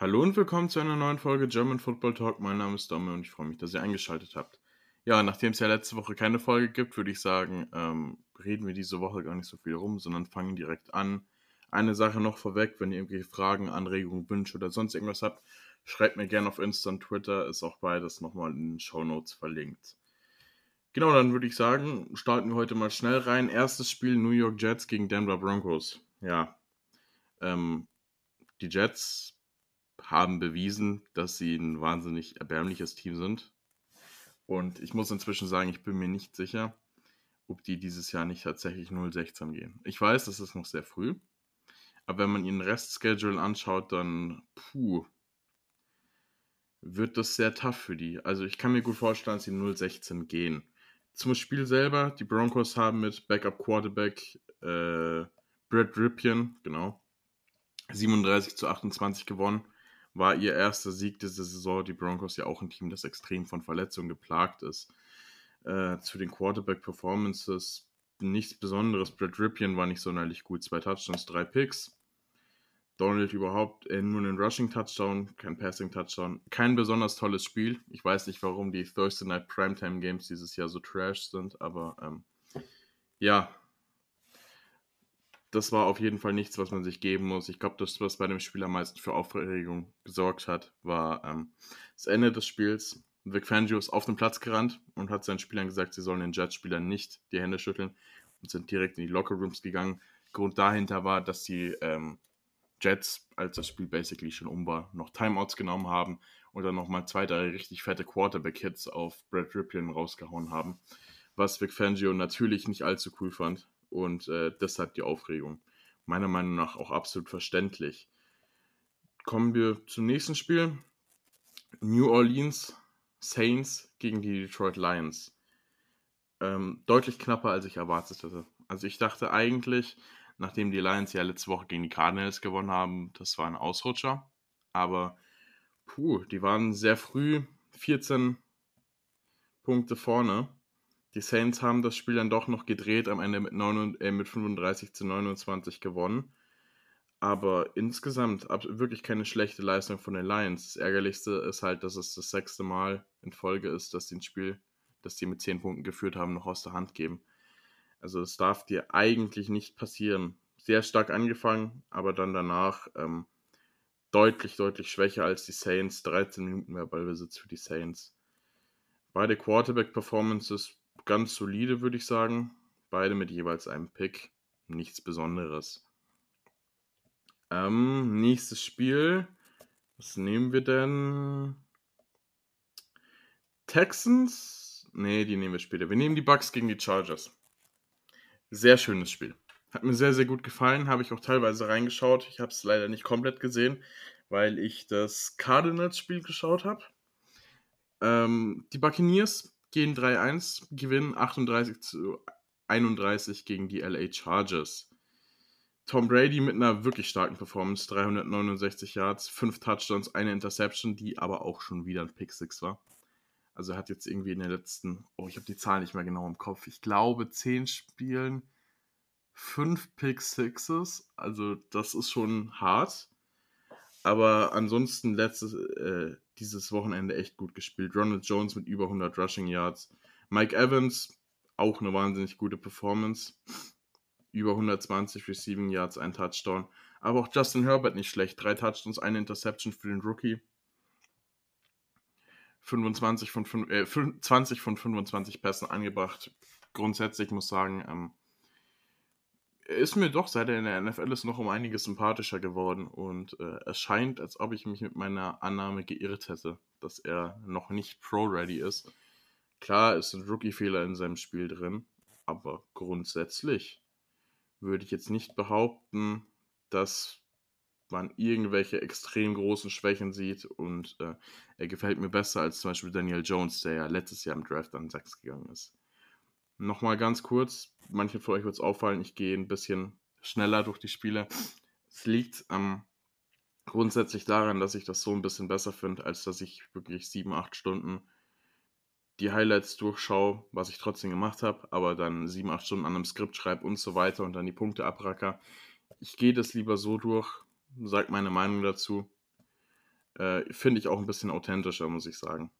Hallo und willkommen zu einer neuen Folge German Football Talk. Mein Name ist Domme und ich freue mich, dass ihr eingeschaltet habt. Ja, nachdem es ja letzte Woche keine Folge gibt, würde ich sagen, ähm, reden wir diese Woche gar nicht so viel rum, sondern fangen direkt an. Eine Sache noch vorweg, wenn ihr irgendwelche Fragen, Anregungen, Wünsche oder sonst irgendwas habt, schreibt mir gerne auf Insta und Twitter, ist auch beides nochmal in den Show Notes verlinkt. Genau, dann würde ich sagen, starten wir heute mal schnell rein. Erstes Spiel New York Jets gegen Denver Broncos. Ja, ähm, die Jets haben bewiesen, dass sie ein wahnsinnig erbärmliches Team sind. Und ich muss inzwischen sagen, ich bin mir nicht sicher, ob die dieses Jahr nicht tatsächlich 0-16 gehen. Ich weiß, das ist noch sehr früh. Aber wenn man ihren Restschedule anschaut, dann puh, wird das sehr tough für die. Also ich kann mir gut vorstellen, dass sie 0-16 gehen. Zum Spiel selber, die Broncos haben mit Backup Quarterback äh, Brett Ripien, genau, 37 zu 28 gewonnen war ihr erster Sieg dieser Saison. Die Broncos ja auch ein Team, das extrem von Verletzungen geplagt ist. Äh, zu den Quarterback-Performances nichts Besonderes. Brad Ripien war nicht sonderlich gut. Zwei Touchdowns, drei Picks. Donald überhaupt äh, nur einen Rushing-Touchdown, kein Passing-Touchdown. Kein besonders tolles Spiel. Ich weiß nicht, warum die Thursday Night Primetime Games dieses Jahr so trash sind, aber ähm, ja, das war auf jeden Fall nichts, was man sich geben muss. Ich glaube, das, was bei dem Spiel am meisten für Aufregung gesorgt hat, war ähm, das Ende des Spiels. Vic Fangio ist auf den Platz gerannt und hat seinen Spielern gesagt, sie sollen den Jets-Spielern nicht die Hände schütteln und sind direkt in die Lockerrooms gegangen. Grund dahinter war, dass die ähm, Jets, als das Spiel basically schon um war, noch Timeouts genommen haben und dann nochmal zwei, drei richtig fette Quarterback-Hits auf Brad Ripien rausgehauen haben. Was Vic Fangio natürlich nicht allzu cool fand und äh, deshalb die Aufregung. Meiner Meinung nach auch absolut verständlich. Kommen wir zum nächsten Spiel. New Orleans Saints gegen die Detroit Lions. Ähm, deutlich knapper, als ich erwartet hatte. Also ich dachte eigentlich, nachdem die Lions ja letzte Woche gegen die Cardinals gewonnen haben, das war ein Ausrutscher. Aber puh, die waren sehr früh 14 Punkte vorne die Saints haben das Spiel dann doch noch gedreht, am Ende mit, 9, äh, mit 35 zu 29 gewonnen. Aber insgesamt wirklich keine schlechte Leistung von den Lions. Das Ärgerlichste ist halt, dass es das sechste Mal in Folge ist, dass sie ein Spiel, das sie mit 10 Punkten geführt haben, noch aus der Hand geben. Also es darf dir eigentlich nicht passieren. Sehr stark angefangen, aber dann danach ähm, deutlich, deutlich schwächer als die Saints. 13 Minuten mehr Ballbesitz für die Saints. Beide Quarterback-Performances ganz solide, würde ich sagen. Beide mit jeweils einem Pick. Nichts Besonderes. Ähm, nächstes Spiel. Was nehmen wir denn? Texans? Nee, die nehmen wir später. Wir nehmen die Bucks gegen die Chargers. Sehr schönes Spiel. Hat mir sehr, sehr gut gefallen. Habe ich auch teilweise reingeschaut. Ich habe es leider nicht komplett gesehen, weil ich das Cardinals-Spiel geschaut habe. Ähm, die Buccaneers gehen 3-1, gewinnen 38 zu 31 gegen die LA Chargers. Tom Brady mit einer wirklich starken Performance, 369 Yards, 5 Touchdowns, eine Interception, die aber auch schon wieder ein Pick 6 war. Also er hat jetzt irgendwie in den letzten, oh, ich habe die Zahl nicht mehr genau im Kopf, ich glaube 10 Spielen 5 Pick 6s, also das ist schon hart. Aber ansonsten letztes, äh, dieses Wochenende echt gut gespielt. Ronald Jones mit über 100 Rushing Yards. Mike Evans, auch eine wahnsinnig gute Performance. Über 120 Receiving Yards, ein Touchdown. Aber auch Justin Herbert nicht schlecht. Drei Touchdowns, eine Interception für den Rookie. 25 von, äh, 20 von 25 Pässen angebracht. Grundsätzlich muss ich sagen, ähm, ist mir doch, seit er in der NFL ist, noch um einiges sympathischer geworden und äh, es scheint, als ob ich mich mit meiner Annahme geirrt hätte, dass er noch nicht Pro-Ready ist. Klar ist ein Rookie-Fehler in seinem Spiel drin, aber grundsätzlich würde ich jetzt nicht behaupten, dass man irgendwelche extrem großen Schwächen sieht und äh, er gefällt mir besser als zum Beispiel Daniel Jones, der ja letztes Jahr im Draft an Sachs gegangen ist. Nochmal ganz kurz, manche von euch wird es auffallen, ich gehe ein bisschen schneller durch die Spiele. Es liegt ähm, grundsätzlich daran, dass ich das so ein bisschen besser finde, als dass ich wirklich sieben, acht Stunden die Highlights durchschaue, was ich trotzdem gemacht habe, aber dann sieben, acht Stunden an einem Skript schreibe und so weiter und dann die Punkte abracker. Ich gehe das lieber so durch, sage meine Meinung dazu. Äh, Finde ich auch ein bisschen authentischer, muss ich sagen.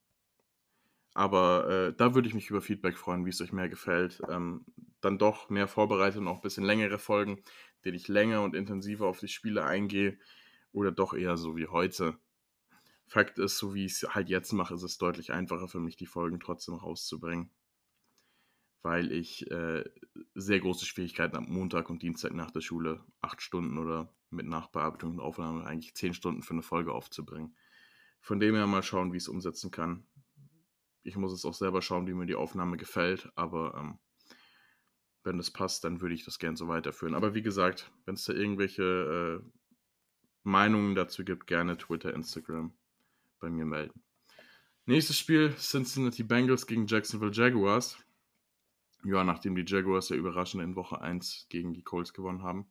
Aber äh, da würde ich mich über Feedback freuen, wie es euch mehr gefällt. Ähm, dann doch mehr vorbereitet und auch ein bisschen längere Folgen, denen ich länger und intensiver auf die Spiele eingehe. Oder doch eher so wie heute. Fakt ist, so wie ich es halt jetzt mache, ist es deutlich einfacher für mich, die Folgen trotzdem rauszubringen. Weil ich äh, sehr große Schwierigkeiten am Montag und Dienstag nach der Schule, acht Stunden oder mit Nachbearbeitung und Aufnahme eigentlich zehn Stunden für eine Folge aufzubringen. Von dem her mal schauen, wie ich es umsetzen kann ich muss es auch selber schauen, wie mir die Aufnahme gefällt, aber ähm, wenn das passt, dann würde ich das gerne so weiterführen. Aber wie gesagt, wenn es da irgendwelche äh, Meinungen dazu gibt, gerne Twitter, Instagram bei mir melden. Nächstes Spiel: Cincinnati Bengals gegen Jacksonville Jaguars. Ja, nachdem die Jaguars ja überraschend in Woche 1 gegen die Colts gewonnen haben,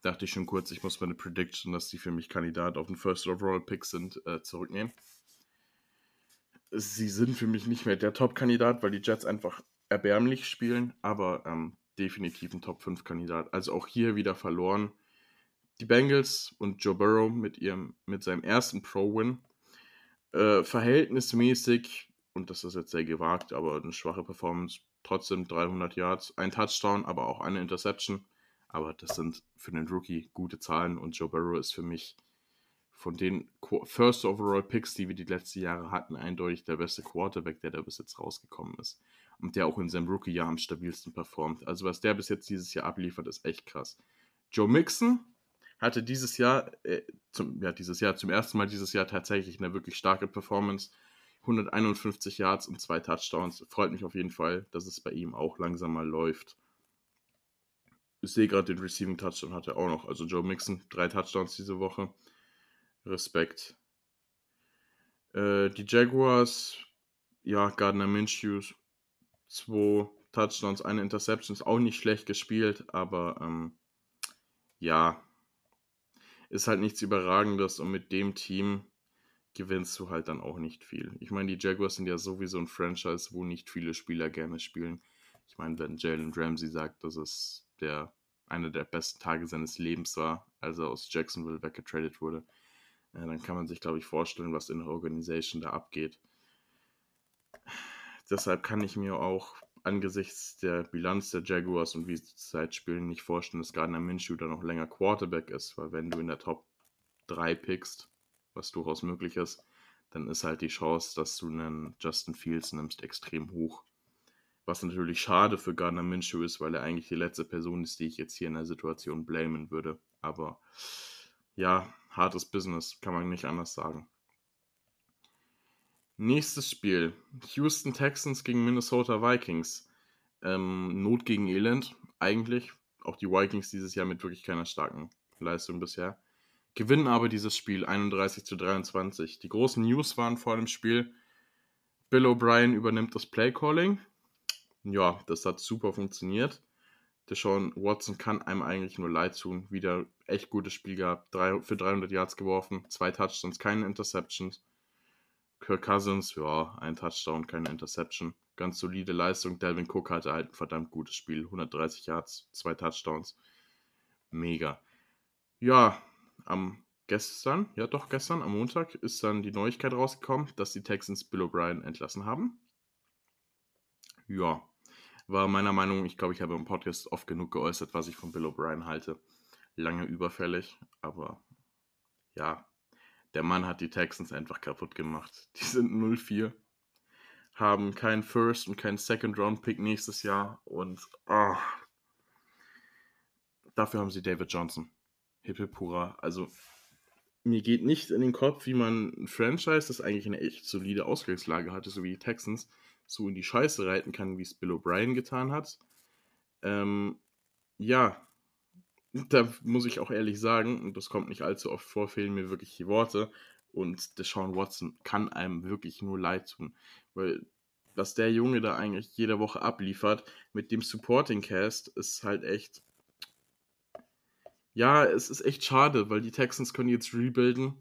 dachte ich schon kurz, ich muss meine Prediction, dass die für mich Kandidat auf den First Overall Pick sind, äh, zurücknehmen sie sind für mich nicht mehr der Top-Kandidat, weil die Jets einfach erbärmlich spielen, aber ähm, definitiv ein Top-5-Kandidat. Also auch hier wieder verloren. Die Bengals und Joe Burrow mit, ihrem, mit seinem ersten Pro-Win äh, verhältnismäßig, und das ist jetzt sehr gewagt, aber eine schwache Performance, trotzdem 300 Yards, ein Touchdown, aber auch eine Interception. Aber das sind für den Rookie gute Zahlen und Joe Burrow ist für mich von den First Overall Picks, die wir die letzten Jahre hatten, eindeutig der beste Quarterback, der da bis jetzt rausgekommen ist. Und der auch in seinem Rookie-Jahr am stabilsten performt. Also was der bis jetzt dieses Jahr abliefert, ist echt krass. Joe Mixon hatte dieses Jahr, äh, zum, ja, dieses Jahr, zum ersten Mal dieses Jahr tatsächlich eine wirklich starke Performance. 151 Yards und zwei Touchdowns. Freut mich auf jeden Fall, dass es bei ihm auch langsam mal läuft. Ich sehe gerade den Receiving Touchdown hat er auch noch. Also Joe Mixon, drei Touchdowns diese Woche. Respekt. Äh, die Jaguars, ja, Gardner Minshew, zwei Touchdowns, eine Interception, ist auch nicht schlecht gespielt, aber ähm, ja, ist halt nichts Überragendes und mit dem Team gewinnst du halt dann auch nicht viel. Ich meine, die Jaguars sind ja sowieso ein Franchise, wo nicht viele Spieler gerne spielen. Ich meine, wenn Jalen Ramsey sagt, dass es der einer der besten Tage seines Lebens war, als er aus Jacksonville weggetradet wurde, ja, dann kann man sich, glaube ich, vorstellen, was in der Organisation da abgeht. Deshalb kann ich mir auch angesichts der Bilanz der Jaguars und wie sie zurzeit spielen, nicht vorstellen, dass Gardner Minshew da noch länger Quarterback ist, weil wenn du in der Top 3 pickst, was durchaus möglich ist, dann ist halt die Chance, dass du einen Justin Fields nimmst, extrem hoch. Was natürlich schade für Gardner Minshew ist, weil er eigentlich die letzte Person ist, die ich jetzt hier in der Situation blamen würde. Aber ja, hartes Business, kann man nicht anders sagen. Nächstes Spiel: Houston Texans gegen Minnesota Vikings. Ähm, Not gegen Elend, eigentlich. Auch die Vikings dieses Jahr mit wirklich keiner starken Leistung bisher. Gewinnen aber dieses Spiel 31 zu 23. Die großen News waren vor dem Spiel: Bill O'Brien übernimmt das Playcalling. Ja, das hat super funktioniert. Deshaun Watson kann einem eigentlich nur leid tun. Wieder echt gutes Spiel gehabt. Drei, für 300 Yards geworfen, zwei Touchdowns, keine Interceptions. Kirk Cousins, ja, ein Touchdown, keine Interception. Ganz solide Leistung. Delvin Cook hatte halt ein verdammt gutes Spiel. 130 Yards, zwei Touchdowns. Mega. Ja, am gestern, ja doch gestern, am Montag, ist dann die Neuigkeit rausgekommen, dass die Texans Bill O'Brien entlassen haben. Ja, war meiner Meinung, ich glaube, ich habe im Podcast oft genug geäußert, was ich von Bill O'Brien halte. Lange überfällig, aber ja, der Mann hat die Texans einfach kaputt gemacht. Die sind 0-4, haben keinen First und keinen Second Round Pick nächstes Jahr und oh, dafür haben sie David Johnson. Hippe pura. Also mir geht nicht in den Kopf, wie man ein Franchise, das eigentlich eine echt solide Ausgangslage hatte, so wie die Texans, so in die Scheiße reiten kann, wie es Bill O'Brien getan hat. Ähm, ja, da muss ich auch ehrlich sagen, und das kommt nicht allzu oft vor, fehlen mir wirklich die Worte. Und Deshaun Watson kann einem wirklich nur leid tun. Weil was der Junge da eigentlich jede Woche abliefert mit dem Supporting Cast ist halt echt. Ja, es ist echt schade, weil die Texans können jetzt rebuilden.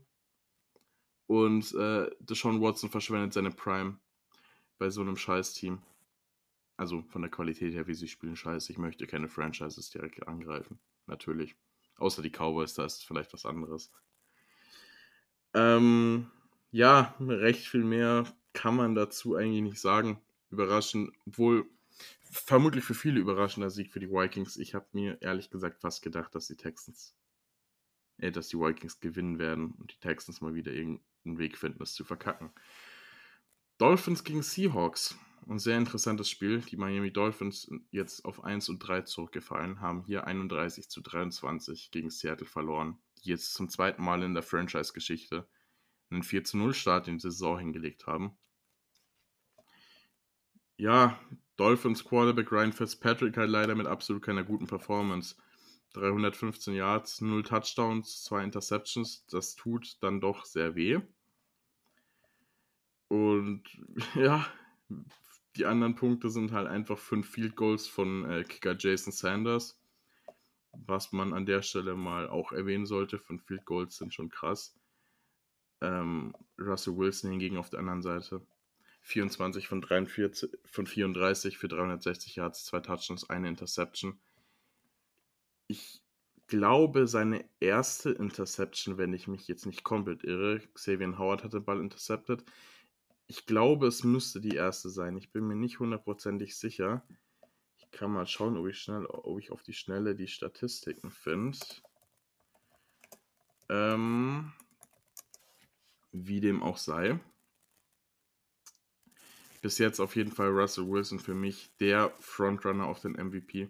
Und äh, Deshaun Watson verschwendet seine Prime bei so einem Scheiß-Team. Also von der Qualität her, wie sie spielen, scheiße. Ich möchte keine Franchises direkt angreifen. Natürlich. Außer die Cowboys, da ist vielleicht was anderes. Ähm, ja, recht viel mehr kann man dazu eigentlich nicht sagen. Überraschend, obwohl vermutlich für viele überraschender Sieg für die Vikings. Ich habe mir ehrlich gesagt fast gedacht, dass die Texans, äh, dass die Vikings gewinnen werden und die Texans mal wieder irgendeinen Weg finden, das zu verkacken. Dolphins gegen Seahawks. Ein sehr interessantes Spiel. Die Miami Dolphins jetzt auf 1 und 3 zurückgefallen, haben hier 31 zu 23 gegen Seattle verloren, die jetzt zum zweiten Mal in der Franchise-Geschichte einen 4 zu 0 Start in die Saison hingelegt haben. Ja, Dolphins Quarterback Ryan Fitzpatrick halt leider mit absolut keiner guten Performance. 315 Yards, 0 Touchdowns, 2 Interceptions, das tut dann doch sehr weh. Und ja, die anderen Punkte sind halt einfach 5 Field Goals von äh, Kicker Jason Sanders. Was man an der Stelle mal auch erwähnen sollte, 5 Field Goals sind schon krass. Ähm, Russell Wilson hingegen auf der anderen Seite 24 von, 43, von 34 für 360 Yards, zwei Touchdowns, eine Interception. Ich glaube, seine erste Interception, wenn ich mich jetzt nicht komplett irre, Xavier Howard hat den Ball intercepted. Ich glaube, es müsste die erste sein. Ich bin mir nicht hundertprozentig sicher. Ich kann mal schauen, ob ich, schnell, ob ich auf die Schnelle die Statistiken finde. Ähm, wie dem auch sei. Bis jetzt auf jeden Fall Russell Wilson für mich der Frontrunner auf den MVP.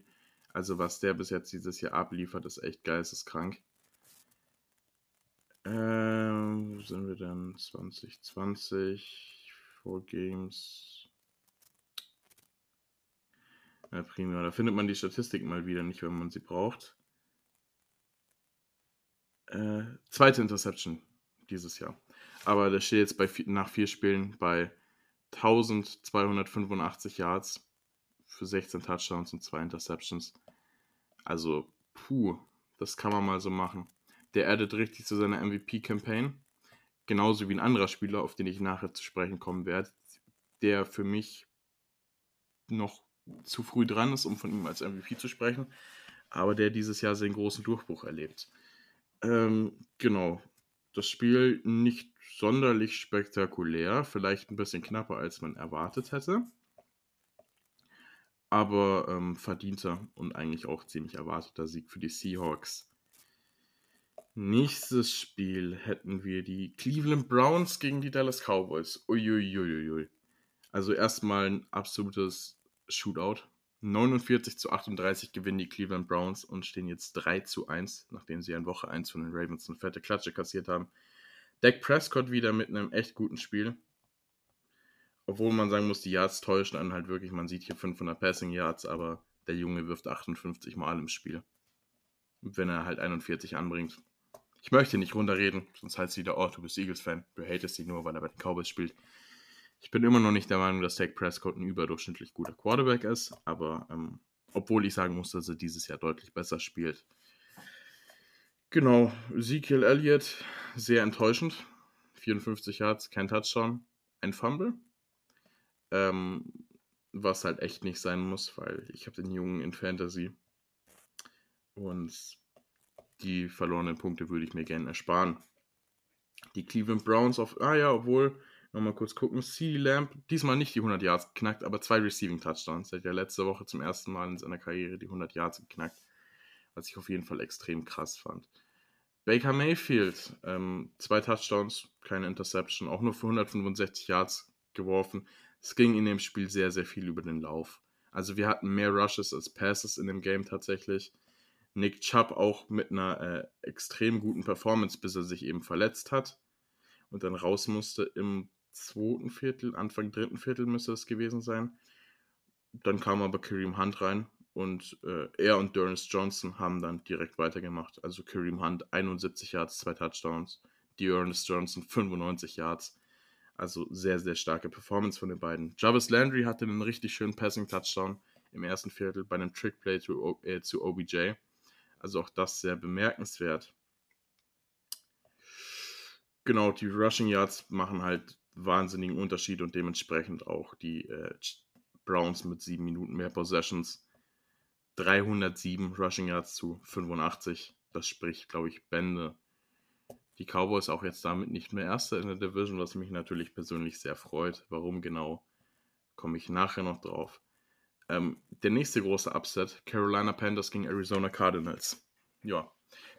Also was der bis jetzt dieses Jahr abliefert, ist echt geisteskrank. Ähm, wo sind wir denn? 2020. Four Games. Ja, prima. Da findet man die Statistiken mal wieder nicht, wenn man sie braucht. Äh, zweite Interception dieses Jahr. Aber der steht jetzt bei, nach vier Spielen bei 1285 Yards für 16 Touchdowns und zwei Interceptions. Also, puh, das kann man mal so machen. Der addet richtig zu seiner MVP-Campaign genauso wie ein anderer Spieler, auf den ich nachher zu sprechen kommen werde, der für mich noch zu früh dran ist, um von ihm als MVP zu sprechen, aber der dieses Jahr seinen großen Durchbruch erlebt. Ähm, genau. Das Spiel nicht sonderlich spektakulär, vielleicht ein bisschen knapper, als man erwartet hätte. Aber ähm, verdienter und eigentlich auch ziemlich erwarteter Sieg für die Seahawks. Nächstes Spiel hätten wir die Cleveland Browns gegen die Dallas Cowboys. Uiuiuiui. Also erstmal ein absolutes Shootout. 49 zu 38 gewinnen die Cleveland Browns und stehen jetzt 3 zu 1, nachdem sie in Woche 1 von den Ravens eine fette Klatsche kassiert haben. Dak Prescott wieder mit einem echt guten Spiel. Obwohl man sagen muss, die Yards täuschen dann halt wirklich. Man sieht hier 500 Passing Yards, aber der Junge wirft 58 Mal im Spiel. Wenn er halt 41 anbringt. Ich möchte nicht runterreden, sonst heißt es wieder, oh, du bist Eagles-Fan. Du hatest sie nur, weil er bei den Cowboys spielt. Ich bin immer noch nicht der Meinung, dass Dak Prescott ein überdurchschnittlich guter Quarterback ist, aber ähm, obwohl ich sagen muss, dass er dieses Jahr deutlich besser spielt. Genau, Ezekiel Elliott, sehr enttäuschend. 54 Yards, kein Touchdown, ein Fumble. Ähm, was halt echt nicht sein muss, weil ich habe den Jungen in Fantasy. Und die verlorenen Punkte würde ich mir gerne ersparen. Die Cleveland Browns auf, ah ja, obwohl, nochmal kurz gucken, CD Lamp, diesmal nicht die 100 Yards geknackt, aber zwei Receiving Touchdowns. Er hat ja letzte Woche zum ersten Mal in seiner Karriere die 100 Yards geknackt, was ich auf jeden Fall extrem krass fand. Baker Mayfield, ähm, zwei Touchdowns, keine Interception, auch nur für 165 Yards geworfen. Es ging in dem Spiel sehr, sehr viel über den Lauf. Also wir hatten mehr Rushes als Passes in dem Game tatsächlich. Nick Chubb auch mit einer äh, extrem guten Performance, bis er sich eben verletzt hat und dann raus musste im zweiten Viertel, Anfang dritten Viertel müsste es gewesen sein. Dann kam aber Kareem Hunt rein und äh, er und Durance Johnson haben dann direkt weitergemacht. Also Kareem Hunt 71 Yards, zwei Touchdowns, Dearness Johnson 95 Yards. Also sehr, sehr starke Performance von den beiden. Jarvis Landry hatte einen richtig schönen Passing-Touchdown im ersten Viertel bei einem Trickplay zu, äh, zu OBJ. Also auch das sehr bemerkenswert. Genau, die Rushing Yards machen halt wahnsinnigen Unterschied und dementsprechend auch die äh, Browns mit sieben Minuten mehr Possessions. 307 Rushing Yards zu 85. Das spricht, glaube ich, Bände Die Cowboys auch jetzt damit nicht mehr Erster in der Division, was mich natürlich persönlich sehr freut. Warum genau, komme ich nachher noch drauf. Ähm, der nächste große Upset, Carolina Panthers gegen Arizona Cardinals. Ja,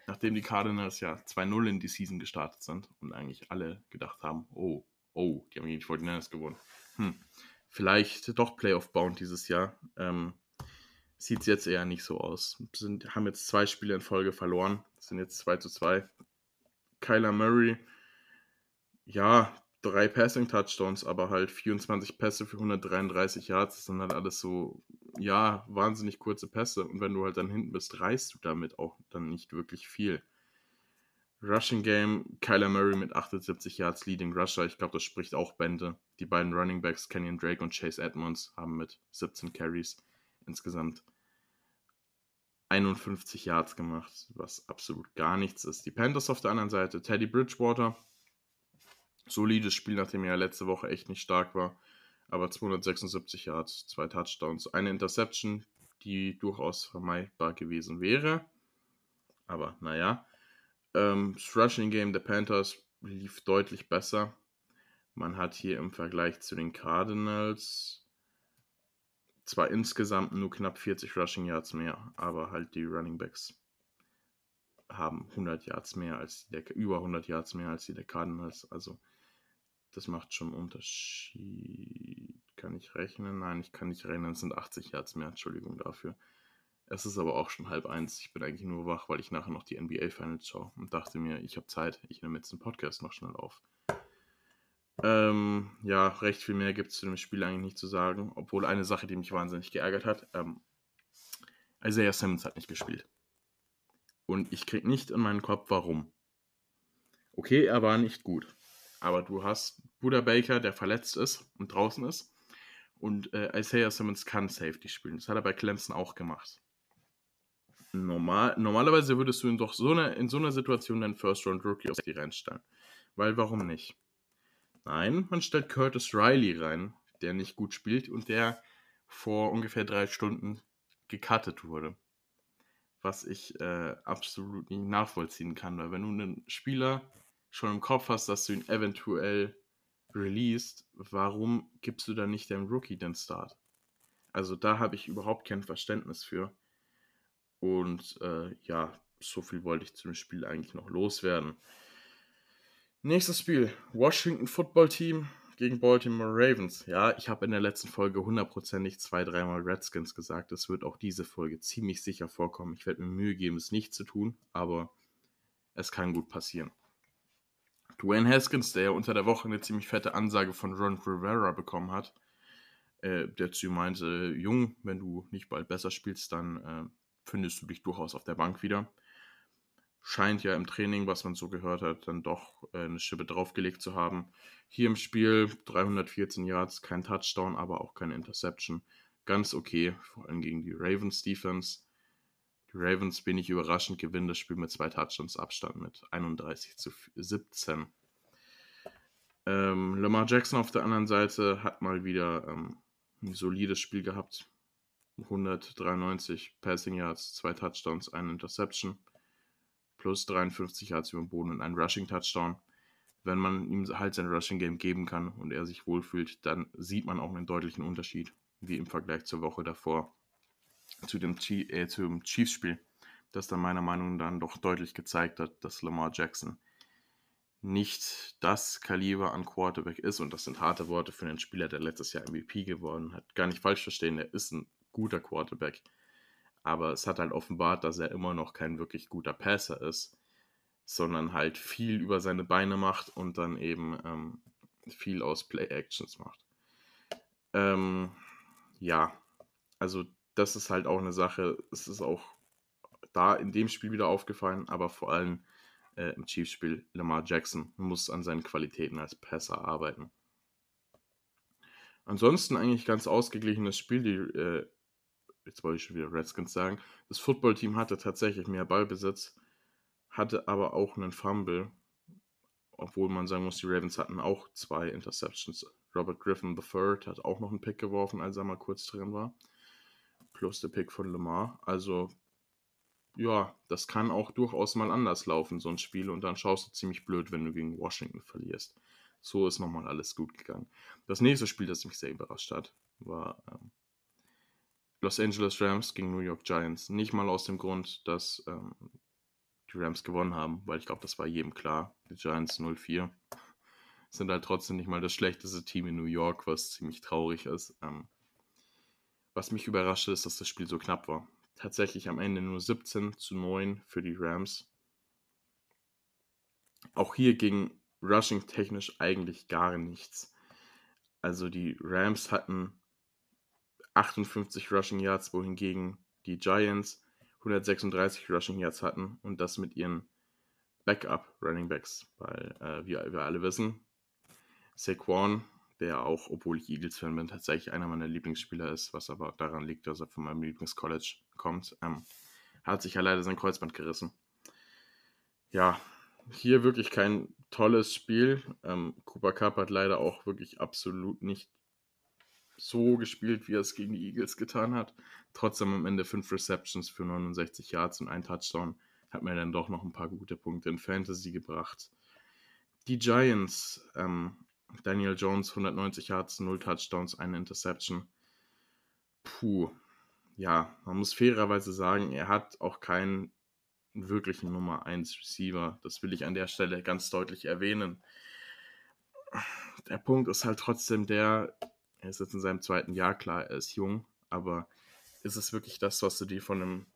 nachdem die Cardinals ja 2-0 in die Season gestartet sind und eigentlich alle gedacht haben, oh, oh, die haben gegen die 49ers gewonnen. Hm, vielleicht doch Playoff-bound dieses Jahr. Ähm, Sieht es jetzt eher nicht so aus. Sind, haben jetzt zwei Spiele in Folge verloren. Sind jetzt 2 zu 2. Kyler Murray, ja, drei Passing-Touchdowns, aber halt 24 Pässe für 133 Yards. Das sind halt alles so, ja, wahnsinnig kurze Pässe. Und wenn du halt dann hinten bist, reißt du damit auch dann nicht wirklich viel. Rushing Game, Kyler Murray mit 78 Yards Leading Rusher. Ich glaube, das spricht auch Bände. Die beiden Running Backs, Kenyon Drake und Chase Edmonds, haben mit 17 Carries insgesamt 51 Yards gemacht, was absolut gar nichts ist. Die Panthers auf der anderen Seite, Teddy Bridgewater, solides Spiel, nachdem er ja letzte Woche echt nicht stark war, aber 276 Yards, zwei Touchdowns, eine Interception, die durchaus vermeidbar gewesen wäre. Aber naja, ähm, das Rushing Game der Panthers lief deutlich besser. Man hat hier im Vergleich zu den Cardinals zwar insgesamt nur knapp 40 Rushing Yards mehr, aber halt die Running Backs haben 100 Yards mehr als die der, über 100 Yards mehr als die der Cardinals. Also das macht schon einen Unterschied. Kann ich rechnen? Nein, ich kann nicht rechnen. Es sind 80 Yards mehr. Entschuldigung dafür. Es ist aber auch schon halb eins. Ich bin eigentlich nur wach, weil ich nachher noch die NBA Finals schaue und dachte mir, ich habe Zeit. Ich nehme jetzt den Podcast noch schnell auf. Ähm, ja, recht viel mehr gibt es zu dem Spiel eigentlich nicht zu sagen. Obwohl eine Sache, die mich wahnsinnig geärgert hat, ähm, Isaiah Simmons hat nicht gespielt. Und ich krieg nicht in meinen Kopf, warum. Okay, er war nicht gut. Aber du hast Buda Baker, der verletzt ist und draußen ist. Und äh, Isaiah Simmons kann Safety spielen. Das hat er bei Clemson auch gemacht. Normal, normalerweise würdest du in, doch so eine, in so einer Situation deinen First Round Rookie auf die reinstellen. Weil warum nicht? Nein, man stellt Curtis Riley rein, der nicht gut spielt und der vor ungefähr drei Stunden gecuttet wurde. Was ich äh, absolut nicht nachvollziehen kann, weil wenn du einen Spieler schon im Kopf hast, dass du ihn eventuell released, warum gibst du dann nicht dem Rookie den Start? Also da habe ich überhaupt kein Verständnis für. Und äh, ja, so viel wollte ich zum Spiel eigentlich noch loswerden. Nächstes Spiel. Washington Football Team gegen Baltimore Ravens. Ja, ich habe in der letzten Folge hundertprozentig zwei, dreimal Redskins gesagt. Das wird auch diese Folge ziemlich sicher vorkommen. Ich werde mir Mühe geben, es nicht zu tun, aber es kann gut passieren. Dwayne Haskins, der ja unter der Woche eine ziemlich fette Ansage von Ron Rivera bekommen hat, äh, der zu ihm meinte, Jung, wenn du nicht bald besser spielst, dann äh, findest du dich durchaus auf der Bank wieder scheint ja im Training, was man so gehört hat, dann doch äh, eine Schippe draufgelegt zu haben. Hier im Spiel 314 Yards, kein Touchdown, aber auch keine Interception. Ganz okay, vor allem gegen die Ravens Defense. Die Ravens, wenig überraschend, gewinnen das Spiel mit zwei Touchdowns Abstand mit 31 zu 17. Ähm, Lamar Jackson auf der anderen Seite hat mal wieder ähm, ein solides Spiel gehabt. 193 Passing Yards, zwei Touchdowns, eine Interception plus 53 Yards über den Boden und einen Rushing-Touchdown. Wenn man ihm halt sein Rushing-Game geben kann und er sich wohlfühlt, dann sieht man auch einen deutlichen Unterschied, wie im Vergleich zur Woche davor zu dem, äh, zum Chiefs-Spiel, das dann meiner Meinung nach dann doch deutlich gezeigt hat, dass Lamar Jackson nicht das Kaliber an Quarterback ist. Und das sind harte Worte für einen Spieler, der letztes Jahr MVP geworden hat. Gar nicht falsch verstehen, er ist ein guter Quarterback. Aber es hat halt offenbart, dass er immer noch kein wirklich guter Passer ist, sondern halt viel über seine Beine macht und dann eben ähm, viel aus Play-Actions macht. Ähm, ja, also das ist halt auch eine Sache. Es ist auch da in dem Spiel wieder aufgefallen, aber vor allem äh, im Chiefs-Spiel Lamar Jackson muss an seinen Qualitäten als Passer arbeiten. Ansonsten eigentlich ganz ausgeglichenes Spiel. Die äh, jetzt wollte ich schon wieder Redskins sagen, das Footballteam hatte tatsächlich mehr Ballbesitz, hatte aber auch einen Fumble, obwohl man sagen muss, die Ravens hatten auch zwei Interceptions. Robert Griffin III hat auch noch einen Pick geworfen, als er mal kurz drin war. Plus der Pick von Lamar. Also ja, das kann auch durchaus mal anders laufen, so ein Spiel. Und dann schaust du ziemlich blöd, wenn du gegen Washington verlierst. So ist nochmal alles gut gegangen. Das nächste Spiel, das mich sehr überrascht hat, war ähm, Los Angeles Rams gegen New York Giants. Nicht mal aus dem Grund, dass ähm, die Rams gewonnen haben, weil ich glaube, das war jedem klar. Die Giants 0-4 sind halt trotzdem nicht mal das schlechteste Team in New York, was ziemlich traurig ist. Ähm, was mich überraschte, ist, dass das Spiel so knapp war. Tatsächlich am Ende nur 17 zu 9 für die Rams. Auch hier ging Rushing technisch eigentlich gar nichts. Also die Rams hatten 58 Rushing Yards, wohingegen die Giants 136 Rushing Yards hatten und das mit ihren Backup Running Backs, weil äh, wie wir alle wissen, Saquon, der auch, obwohl ich Eagles-Fan bin, tatsächlich einer meiner Lieblingsspieler ist, was aber daran liegt, dass er von meinem Lieblingscollege kommt, ähm, hat sich ja leider sein Kreuzband gerissen. Ja, hier wirklich kein tolles Spiel. Ähm, Cooper Cup hat leider auch wirklich absolut nicht so gespielt, wie er es gegen die Eagles getan hat. Trotzdem am Ende fünf Receptions für 69 Yards und ein Touchdown hat mir dann doch noch ein paar gute Punkte in Fantasy gebracht. Die Giants, ähm, Daniel Jones 190 Yards, 0 Touchdowns, eine Interception. Puh, ja, man muss fairerweise sagen, er hat auch keinen wirklichen Nummer 1 Receiver. Das will ich an der Stelle ganz deutlich erwähnen. Der Punkt ist halt trotzdem der, er ist jetzt in seinem zweiten Jahr, klar, er ist jung, aber ist es wirklich das, was du dir von einem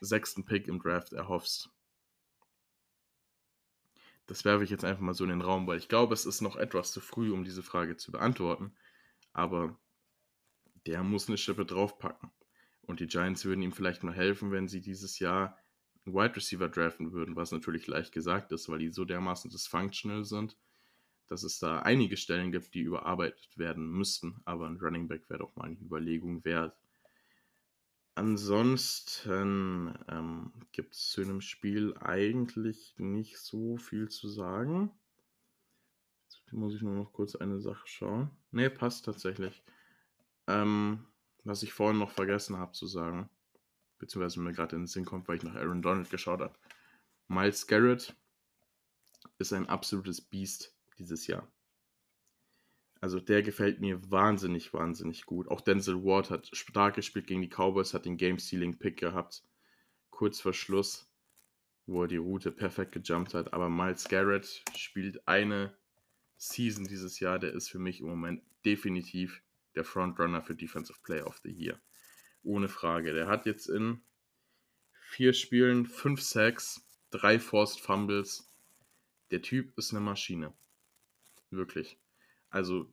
sechsten Pick im Draft erhoffst? Das werfe ich jetzt einfach mal so in den Raum, weil ich glaube, es ist noch etwas zu früh, um diese Frage zu beantworten. Aber der muss eine Schippe draufpacken. Und die Giants würden ihm vielleicht mal helfen, wenn sie dieses Jahr einen Wide Receiver draften würden, was natürlich leicht gesagt ist, weil die so dermaßen dysfunctional sind dass es da einige Stellen gibt, die überarbeitet werden müssten, aber ein Running Back wäre doch mal eine Überlegung wert. Ansonsten ähm, gibt es zu einem Spiel eigentlich nicht so viel zu sagen. Jetzt muss ich nur noch kurz eine Sache schauen. Ne, passt tatsächlich. Ähm, was ich vorhin noch vergessen habe zu sagen, beziehungsweise mir gerade in den Sinn kommt, weil ich nach Aaron Donald geschaut habe. Miles Garrett ist ein absolutes Biest dieses Jahr. Also der gefällt mir wahnsinnig, wahnsinnig gut. Auch Denzel Ward hat stark gespielt gegen die Cowboys, hat den Game-Stealing-Pick gehabt. Kurz vor Schluss, wo er die Route perfekt gejumpt hat. Aber Miles Garrett spielt eine Season dieses Jahr, der ist für mich im Moment definitiv der Frontrunner für Defensive Player of the Year. Ohne Frage. Der hat jetzt in vier Spielen fünf Sacks, drei Forced Fumbles. Der Typ ist eine Maschine. Wirklich. Also,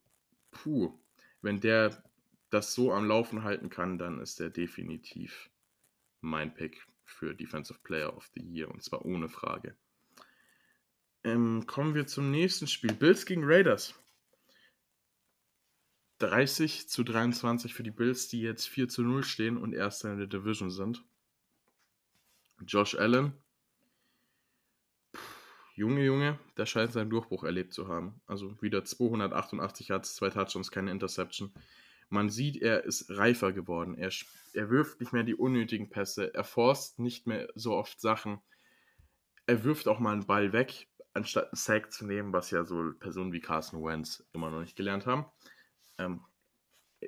puh, wenn der das so am Laufen halten kann, dann ist der definitiv mein Pick für Defensive Player of the Year und zwar ohne Frage. Ähm, kommen wir zum nächsten Spiel. Bills gegen Raiders. 30 zu 23 für die Bills, die jetzt 4 zu 0 stehen und Erster in der Division sind. Josh Allen Junge, Junge, der scheint seinen Durchbruch erlebt zu haben. Also wieder 288 Yards, zwei Touchdowns, keine Interception. Man sieht, er ist reifer geworden. Er, er wirft nicht mehr die unnötigen Pässe. Er forst nicht mehr so oft Sachen. Er wirft auch mal einen Ball weg, anstatt einen Sack zu nehmen, was ja so Personen wie Carson Wentz immer noch nicht gelernt haben. Ähm,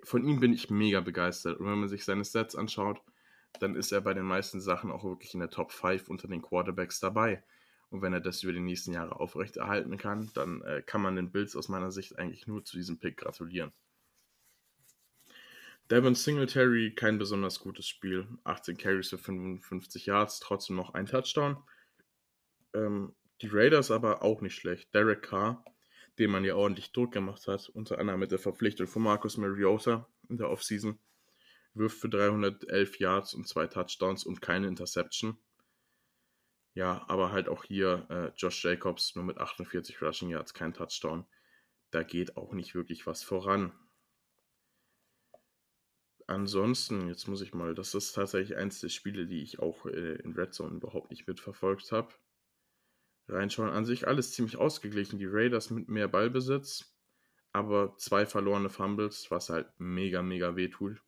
von ihm bin ich mega begeistert. Und wenn man sich seine Sets anschaut, dann ist er bei den meisten Sachen auch wirklich in der Top 5 unter den Quarterbacks dabei. Und wenn er das über die nächsten Jahre aufrechterhalten kann, dann äh, kann man den Bills aus meiner Sicht eigentlich nur zu diesem Pick gratulieren. Devin Singletary, kein besonders gutes Spiel. 18 Carries für 55 Yards, trotzdem noch ein Touchdown. Ähm, die Raiders aber auch nicht schlecht. Derek Carr, den man ja ordentlich Druck gemacht hat, unter anderem mit der Verpflichtung von Marcus Mariota in der Offseason, wirft für 311 Yards und zwei Touchdowns und keine Interception. Ja, aber halt auch hier äh, Josh Jacobs nur mit 48 Rushing Yards, kein Touchdown. Da geht auch nicht wirklich was voran. Ansonsten, jetzt muss ich mal, das ist tatsächlich eins der Spiele, die ich auch äh, in Red Zone überhaupt nicht mitverfolgt habe. Reinschauen, an sich alles ziemlich ausgeglichen. Die Raiders mit mehr Ballbesitz, aber zwei verlorene Fumbles, was halt mega, mega weh tut.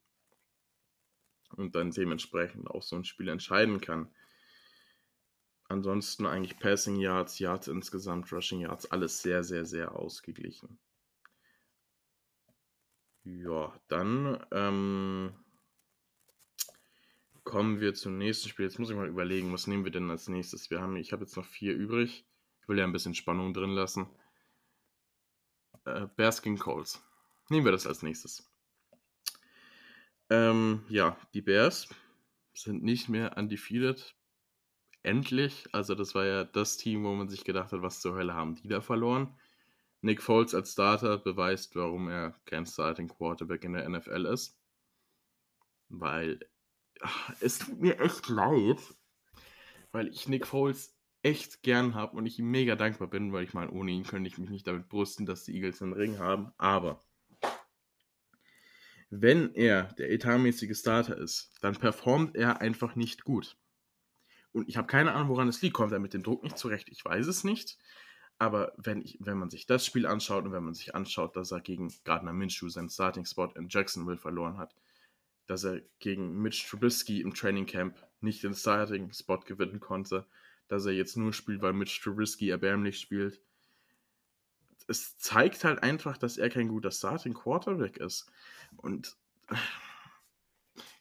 Und dann dementsprechend auch so ein Spiel entscheiden kann. Ansonsten eigentlich Passing Yards, Yards insgesamt, Rushing Yards, alles sehr, sehr, sehr ausgeglichen. Ja, dann ähm, kommen wir zum nächsten Spiel. Jetzt muss ich mal überlegen, was nehmen wir denn als nächstes? Wir haben, ich habe jetzt noch vier übrig. Ich will ja ein bisschen Spannung drin lassen. Äh, Bears gegen Colts. Nehmen wir das als nächstes. Ähm, ja, die Bears sind nicht mehr undefeated. Endlich. Also das war ja das Team, wo man sich gedacht hat, was zur Hölle haben die da verloren. Nick Foles als Starter beweist, warum er kein Starting Quarterback in der NFL ist. Weil ach, es tut mir echt leid, weil ich Nick Foles echt gern habe und ich ihm mega dankbar bin, weil ich meine, ohne ihn könnte ich mich nicht damit brüsten, dass die Eagles einen Ring haben. Aber wenn er der etatmäßige Starter ist, dann performt er einfach nicht gut. Und ich habe keine Ahnung, woran es liegt. Kommt er mit dem Druck nicht zurecht? Ich weiß es nicht. Aber wenn, ich, wenn man sich das Spiel anschaut und wenn man sich anschaut, dass er gegen Gardner Minshew seinen Starting-Spot in Jacksonville verloren hat, dass er gegen Mitch Trubisky im Training Camp nicht den Starting-Spot gewinnen konnte, dass er jetzt nur spielt, weil Mitch Trubisky erbärmlich spielt. Es zeigt halt einfach, dass er kein guter Starting Quarterback ist. Und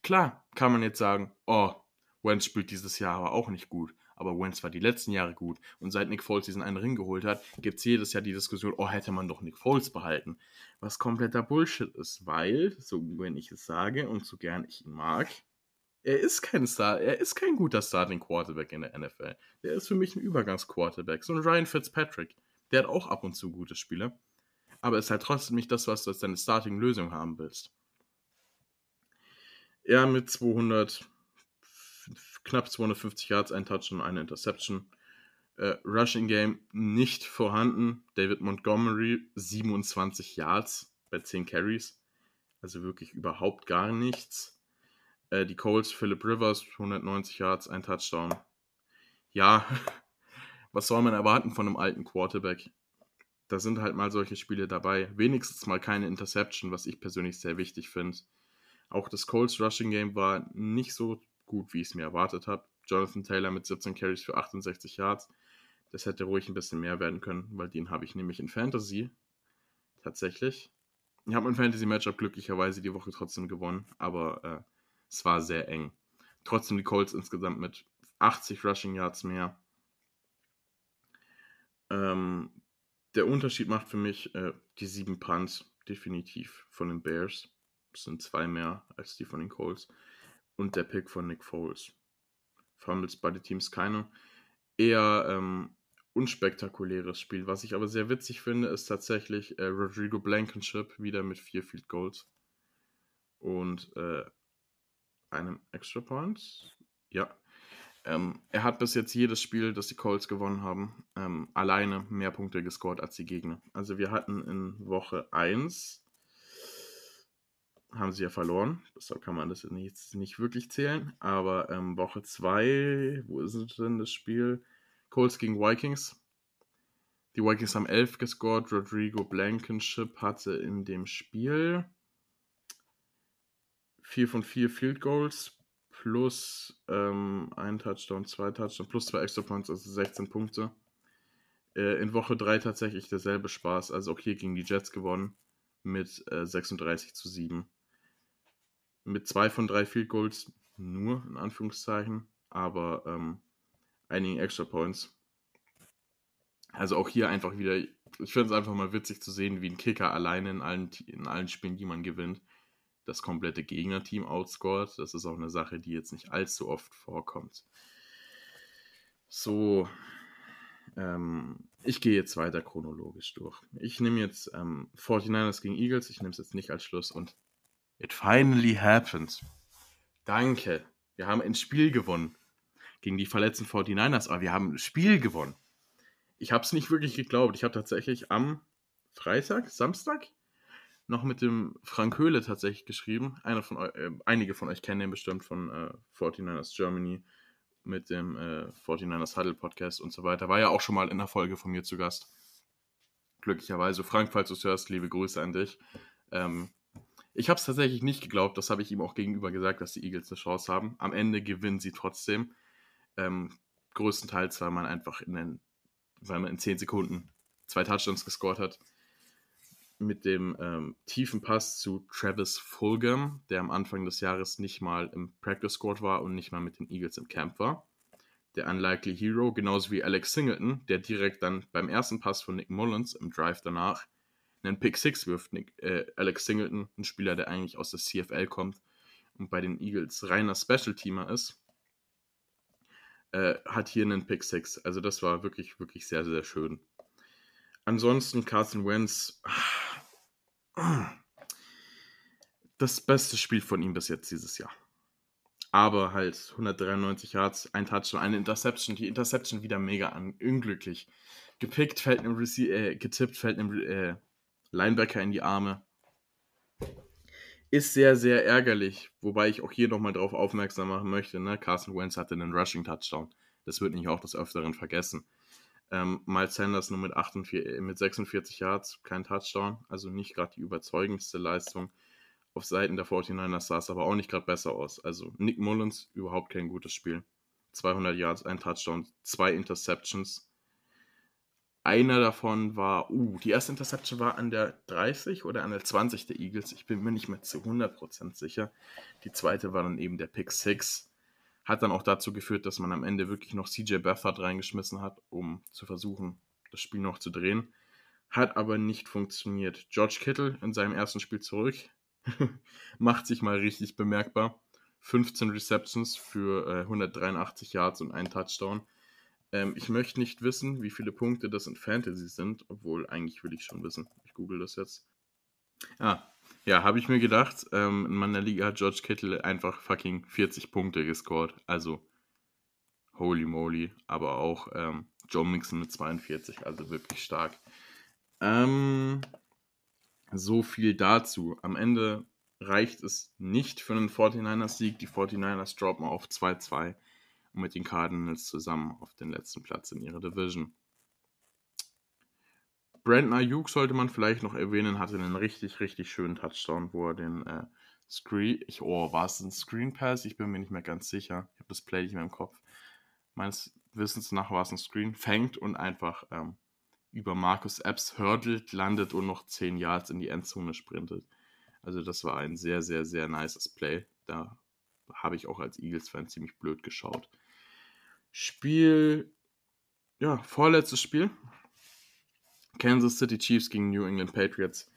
klar kann man jetzt sagen, oh, Wentz spielt dieses Jahr aber auch nicht gut aber Wentz war die letzten Jahre gut. Und seit Nick Foles diesen einen Ring geholt hat, gibt es jedes Jahr die Diskussion, oh, hätte man doch Nick Foles behalten. Was kompletter Bullshit ist, weil, so wenn ich es sage und so gern ich ihn mag, er ist kein Star, er ist kein guter Starting Quarterback in der NFL. Der ist für mich ein Übergangs-Quarterback. So ein Ryan Fitzpatrick. Der hat auch ab und zu gute Spiele. Aber ist halt trotzdem nicht das, was du als deine Starting-Lösung haben willst. Er mit 200 knapp 250 Yards, ein Touch und eine Interception. Äh, Rushing Game nicht vorhanden. David Montgomery 27 Yards bei 10 Carries. Also wirklich überhaupt gar nichts. Äh, die Colts, Philip Rivers 190 Yards, ein Touchdown. Ja, was soll man erwarten von einem alten Quarterback? Da sind halt mal solche Spiele dabei. Wenigstens mal keine Interception, was ich persönlich sehr wichtig finde. Auch das Colts Rushing Game war nicht so gut, wie ich es mir erwartet habe. Jonathan Taylor mit 17 Carries für 68 Yards. Das hätte ruhig ein bisschen mehr werden können, weil den habe ich nämlich in Fantasy. Tatsächlich. Ich habe mein Fantasy-Matchup glücklicherweise die Woche trotzdem gewonnen, aber äh, es war sehr eng. Trotzdem die Colts insgesamt mit 80 Rushing Yards mehr. Ähm, der Unterschied macht für mich äh, die sieben Punts definitiv von den Bears. Das sind zwei mehr als die von den Colts und der Pick von Nick Foles. Fumbles beide Teams keine. Eher ähm, unspektakuläres Spiel. Was ich aber sehr witzig finde, ist tatsächlich äh, Rodrigo Blankenship wieder mit vier Field Goals und äh, einem Extra Point. Ja. Ähm, er hat bis jetzt jedes Spiel, das die Colts gewonnen haben, ähm, alleine mehr Punkte gescored als die Gegner. Also wir hatten in Woche 1 haben sie ja verloren. Deshalb kann man das jetzt nicht wirklich zählen. Aber ähm, Woche 2, wo ist denn das Spiel? Colts gegen Vikings. Die Vikings haben 11 gescored. Rodrigo Blankenship hatte in dem Spiel 4 von 4 Field Goals plus ähm, ein Touchdown, zwei Touchdowns, plus zwei Extra Points, also 16 Punkte. Äh, in Woche 3 tatsächlich derselbe Spaß. Also auch hier gegen die Jets gewonnen mit äh, 36 zu 7 mit zwei von drei Field Goals, nur in Anführungszeichen, aber ähm, einigen Extra Points. Also auch hier einfach wieder, ich finde es einfach mal witzig zu sehen, wie ein Kicker alleine in allen, in allen Spielen, die man gewinnt, das komplette Gegnerteam outscored. Das ist auch eine Sache, die jetzt nicht allzu oft vorkommt. So, ähm, ich gehe jetzt weiter chronologisch durch. Ich nehme jetzt ähm, 49ers gegen Eagles, ich nehme es jetzt nicht als Schluss und It finally happened. Danke. Wir haben ein Spiel gewonnen. Gegen die verletzten 49ers, aber wir haben ein Spiel gewonnen. Ich habe es nicht wirklich geglaubt. Ich habe tatsächlich am Freitag, Samstag, noch mit dem Frank Höhle tatsächlich geschrieben. Von äh, einige von euch kennen den bestimmt von äh, 49ers Germany mit dem äh, 49ers Huddle Podcast und so weiter. War ja auch schon mal in der Folge von mir zu Gast. Glücklicherweise. Frank, falls du es hörst, liebe Grüße an dich. Ähm, ich habe es tatsächlich nicht geglaubt, das habe ich ihm auch gegenüber gesagt, dass die Eagles eine Chance haben. Am Ende gewinnen sie trotzdem. Ähm, größtenteils, weil man einfach in den, weil man in 10 Sekunden zwei Touchdowns gescored hat. Mit dem ähm, tiefen Pass zu Travis Fulgham, der am Anfang des Jahres nicht mal im Practice Squad war und nicht mal mit den Eagles im Camp war. Der Unlikely Hero, genauso wie Alex Singleton, der direkt dann beim ersten Pass von Nick Mullins im Drive danach einen Pick 6 wirft. Nick, äh, Alex Singleton, ein Spieler, der eigentlich aus der CFL kommt und bei den Eagles reiner Special-Teamer ist, äh, hat hier einen Pick 6. Also das war wirklich, wirklich sehr, sehr schön. Ansonsten Carson Wentz, das beste Spiel von ihm bis jetzt dieses Jahr. Aber halt 193 Yards, ein Touchdown, eine Interception. Die Interception wieder mega an, unglücklich. Gepickt, fällt einem Rece äh, getippt, fällt einem äh, Linebacker in die Arme. Ist sehr, sehr ärgerlich. Wobei ich auch hier nochmal drauf aufmerksam machen möchte. Ne? Carson Wentz hatte einen Rushing-Touchdown. Das wird nicht auch des Öfteren vergessen. Ähm, Miles Sanders nur mit, 48, mit 46 Yards, kein Touchdown. Also nicht gerade die überzeugendste Leistung. Auf Seiten der 49ers sah es aber auch nicht gerade besser aus. Also Nick Mullins, überhaupt kein gutes Spiel. 200 Yards, ein Touchdown, zwei Interceptions. Einer davon war, uh, die erste Interception war an der 30 oder an der 20 der Eagles. Ich bin mir nicht mehr zu 100% sicher. Die zweite war dann eben der Pick 6. Hat dann auch dazu geführt, dass man am Ende wirklich noch CJ Beathard reingeschmissen hat, um zu versuchen, das Spiel noch zu drehen. Hat aber nicht funktioniert. George Kittle in seinem ersten Spiel zurück. Macht sich mal richtig bemerkbar. 15 Receptions für äh, 183 Yards und einen Touchdown. Ähm, ich möchte nicht wissen, wie viele Punkte das in Fantasy sind, obwohl eigentlich will ich schon wissen. Ich google das jetzt. Ah, ja, habe ich mir gedacht. Ähm, in meiner Liga hat George Kittle einfach fucking 40 Punkte gescored. Also, holy moly. Aber auch ähm, Joe Mixon mit 42, also wirklich stark. Ähm, so viel dazu. Am Ende reicht es nicht für einen 49ers-Sieg. Die 49ers droppen auf 2-2 und mit den Cardinals zusammen auf den letzten Platz in ihrer Division. Brandon Ayuk sollte man vielleicht noch erwähnen, hatte einen richtig, richtig schönen Touchdown, wo er den äh, Screen, ich, oh, war es ein Screen Pass? Ich bin mir nicht mehr ganz sicher. Ich habe das Play nicht mehr im Kopf. Meines Wissens nach war es ein Screen, fängt und einfach ähm, über Markus Epps hurdelt, landet und noch 10 Yards in die Endzone sprintet. Also das war ein sehr, sehr, sehr nices Play. Da habe ich auch als Eagles-Fan ziemlich blöd geschaut. Spiel, ja, vorletztes Spiel. Kansas City Chiefs gegen New England Patriots.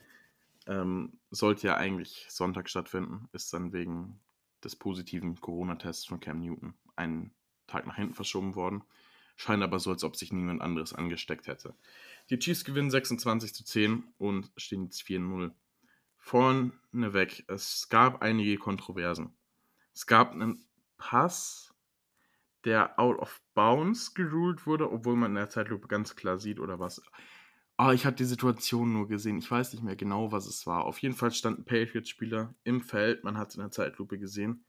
Ähm, sollte ja eigentlich Sonntag stattfinden, ist dann wegen des positiven Corona-Tests von Cam Newton einen Tag nach hinten verschoben worden. Scheint aber so, als ob sich niemand anderes angesteckt hätte. Die Chiefs gewinnen 26 zu 10 und stehen jetzt 4-0. Vorneweg, es gab einige Kontroversen. Es gab einen Pass, der out of bounds geruled wurde, obwohl man in der Zeitlupe ganz klar sieht, oder was. Ah, ich habe die Situation nur gesehen. Ich weiß nicht mehr genau, was es war. Auf jeden Fall stand ein Patriots-Spieler im Feld. Man hat es in der Zeitlupe gesehen.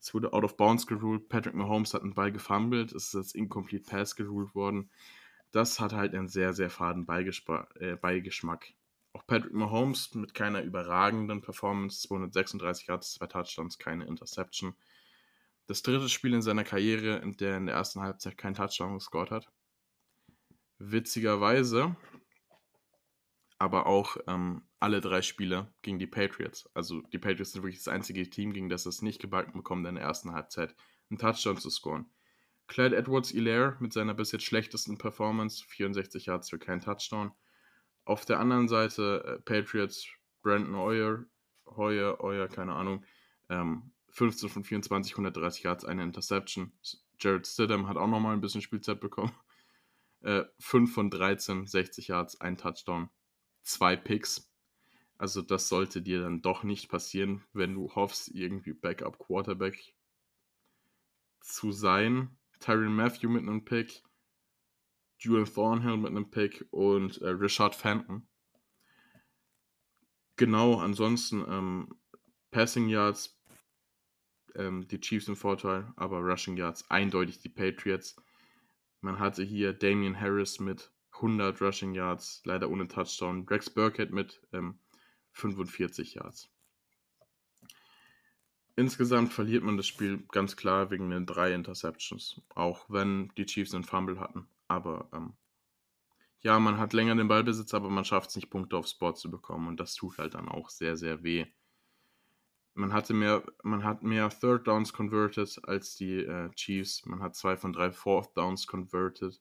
Es wurde out of bounds geruled. Patrick Mahomes hat einen Ball gefummelt. Es ist als incomplete pass geruled worden. Das hat halt einen sehr, sehr faden äh, Beigeschmack. Auch Patrick Mahomes mit keiner überragenden Performance. 236 Yards, zwei Touchdowns, keine Interception. Das dritte Spiel in seiner Karriere, in der er in der ersten Halbzeit keinen Touchdown gescored hat. Witzigerweise aber auch ähm, alle drei Spiele gegen die Patriots. Also die Patriots sind wirklich das einzige Team, gegen das es nicht gebacken bekommt, in der ersten Halbzeit einen Touchdown zu scoren. Clyde Edwards-Hilaire mit seiner bis jetzt schlechtesten Performance, 64 Yards für keinen Touchdown. Auf der anderen Seite äh, Patriots, Brandon Hoyer, Hoyer, Hoyer, keine Ahnung, ähm, 15 von 24, 130 Yards, eine Interception. Jared Stidham hat auch nochmal ein bisschen Spielzeit bekommen. Äh, 5 von 13, 60 Yards, ein Touchdown zwei Picks. Also das sollte dir dann doch nicht passieren, wenn du hoffst, irgendwie Backup Quarterback zu sein. Tyron Matthew mit einem Pick, Julian Thornhill mit einem Pick und äh, Richard Fenton. Genau, ansonsten ähm, Passing Yards, ähm, die Chiefs im Vorteil, aber Rushing Yards eindeutig die Patriots. Man hatte hier Damian Harris mit 100 Rushing Yards, leider ohne Touchdown. Rex Burkhead mit ähm, 45 Yards. insgesamt verliert man das Spiel ganz klar wegen den drei Interceptions, auch wenn die Chiefs einen Fumble hatten. Aber ähm, ja, man hat länger den Ballbesitz, aber man schafft es nicht, Punkte aufs Board zu bekommen. Und das tut halt dann auch sehr, sehr weh. Man hatte mehr, man hat mehr Third Downs converted als die äh, Chiefs. Man hat zwei von drei Fourth Downs converted.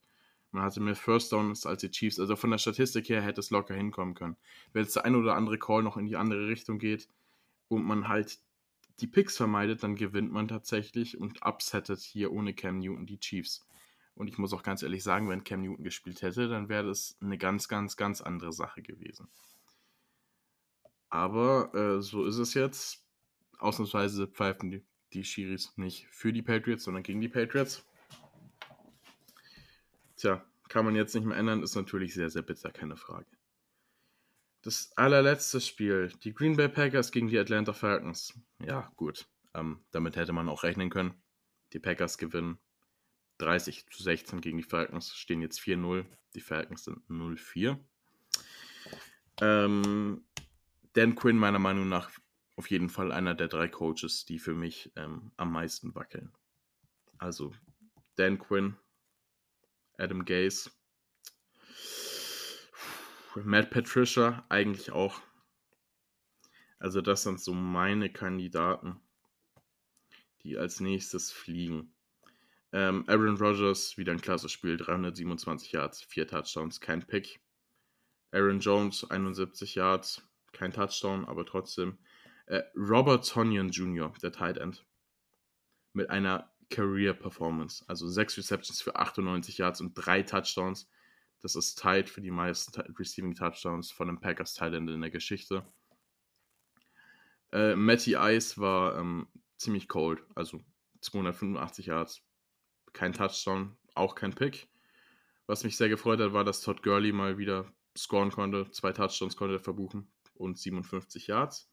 Man hatte mehr First Downs als die Chiefs. Also von der Statistik her hätte es locker hinkommen können. Wenn jetzt der ein oder andere Call noch in die andere Richtung geht und man halt die Picks vermeidet, dann gewinnt man tatsächlich und upsettet hier ohne Cam Newton die Chiefs. Und ich muss auch ganz ehrlich sagen, wenn Cam Newton gespielt hätte, dann wäre das eine ganz, ganz, ganz andere Sache gewesen. Aber äh, so ist es jetzt. Ausnahmsweise pfeifen die, die Schiris nicht für die Patriots, sondern gegen die Patriots. Tja, kann man jetzt nicht mehr ändern, ist natürlich sehr, sehr bitter, keine Frage. Das allerletzte Spiel, die Green Bay Packers gegen die Atlanta Falcons. Ja, gut. Ähm, damit hätte man auch rechnen können. Die Packers gewinnen 30 zu 16 gegen die Falcons, stehen jetzt 4-0. Die Falcons sind 0-4. Ähm, Dan Quinn, meiner Meinung nach, auf jeden Fall einer der drei Coaches, die für mich ähm, am meisten wackeln. Also Dan Quinn, Adam Gaze, Matt Patricia eigentlich auch. Also das sind so meine Kandidaten, die als nächstes fliegen. Ähm, Aaron Rodgers, wieder ein klasse Spiel, 327 Yards, 4 Touchdowns, kein Pick. Aaron Jones, 71 Yards, kein Touchdown, aber trotzdem. Äh, Robert Tonyan Jr., der Tight End, mit einer Career Performance, also 6 Receptions für 98 Yards und 3 Touchdowns. Das ist tight für die meisten Receiving Touchdowns von einem Packers Tight End in der Geschichte. Äh, Matty Ice war ähm, ziemlich cold, also 285 Yards, kein Touchdown, auch kein Pick. Was mich sehr gefreut hat, war, dass Todd Gurley mal wieder scoren konnte. Zwei Touchdowns konnte er verbuchen und 57 Yards.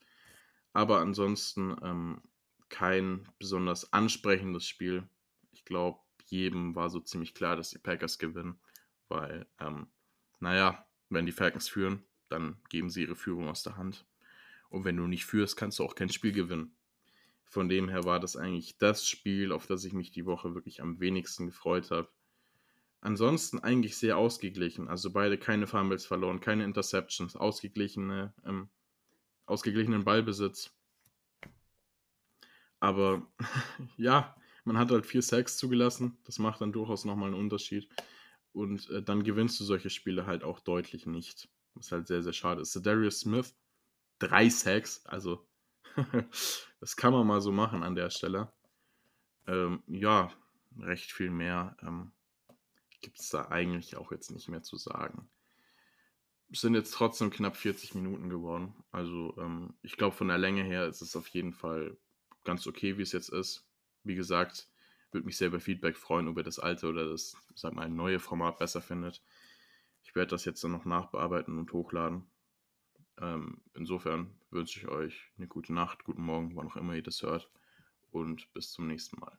Aber ansonsten ähm, kein besonders ansprechendes Spiel. Ich glaube, jedem war so ziemlich klar, dass die Packers gewinnen, weil, ähm, naja, wenn die Falcons führen, dann geben sie ihre Führung aus der Hand. Und wenn du nicht führst, kannst du auch kein Spiel gewinnen. Von dem her war das eigentlich das Spiel, auf das ich mich die Woche wirklich am wenigsten gefreut habe. Ansonsten eigentlich sehr ausgeglichen. Also beide keine Fumbles verloren, keine Interceptions, ausgeglichene, ähm, ausgeglichenen Ballbesitz. Aber ja, man hat halt vier Sacks zugelassen. Das macht dann durchaus nochmal einen Unterschied. Und äh, dann gewinnst du solche Spiele halt auch deutlich nicht. Was halt sehr, sehr schade ist. Darius Smith, drei Sacks, also das kann man mal so machen an der Stelle. Ähm, ja, recht viel mehr ähm, gibt es da eigentlich auch jetzt nicht mehr zu sagen. Sind jetzt trotzdem knapp 40 Minuten geworden. Also ähm, ich glaube, von der Länge her ist es auf jeden Fall ganz okay, wie es jetzt ist. Wie gesagt, würde mich sehr über Feedback freuen, ob ihr das alte oder das, sag mal, neue Format besser findet. Ich werde das jetzt dann noch nachbearbeiten und hochladen. Ähm, insofern wünsche ich euch eine gute Nacht, guten Morgen, wann auch immer ihr das hört. Und bis zum nächsten Mal.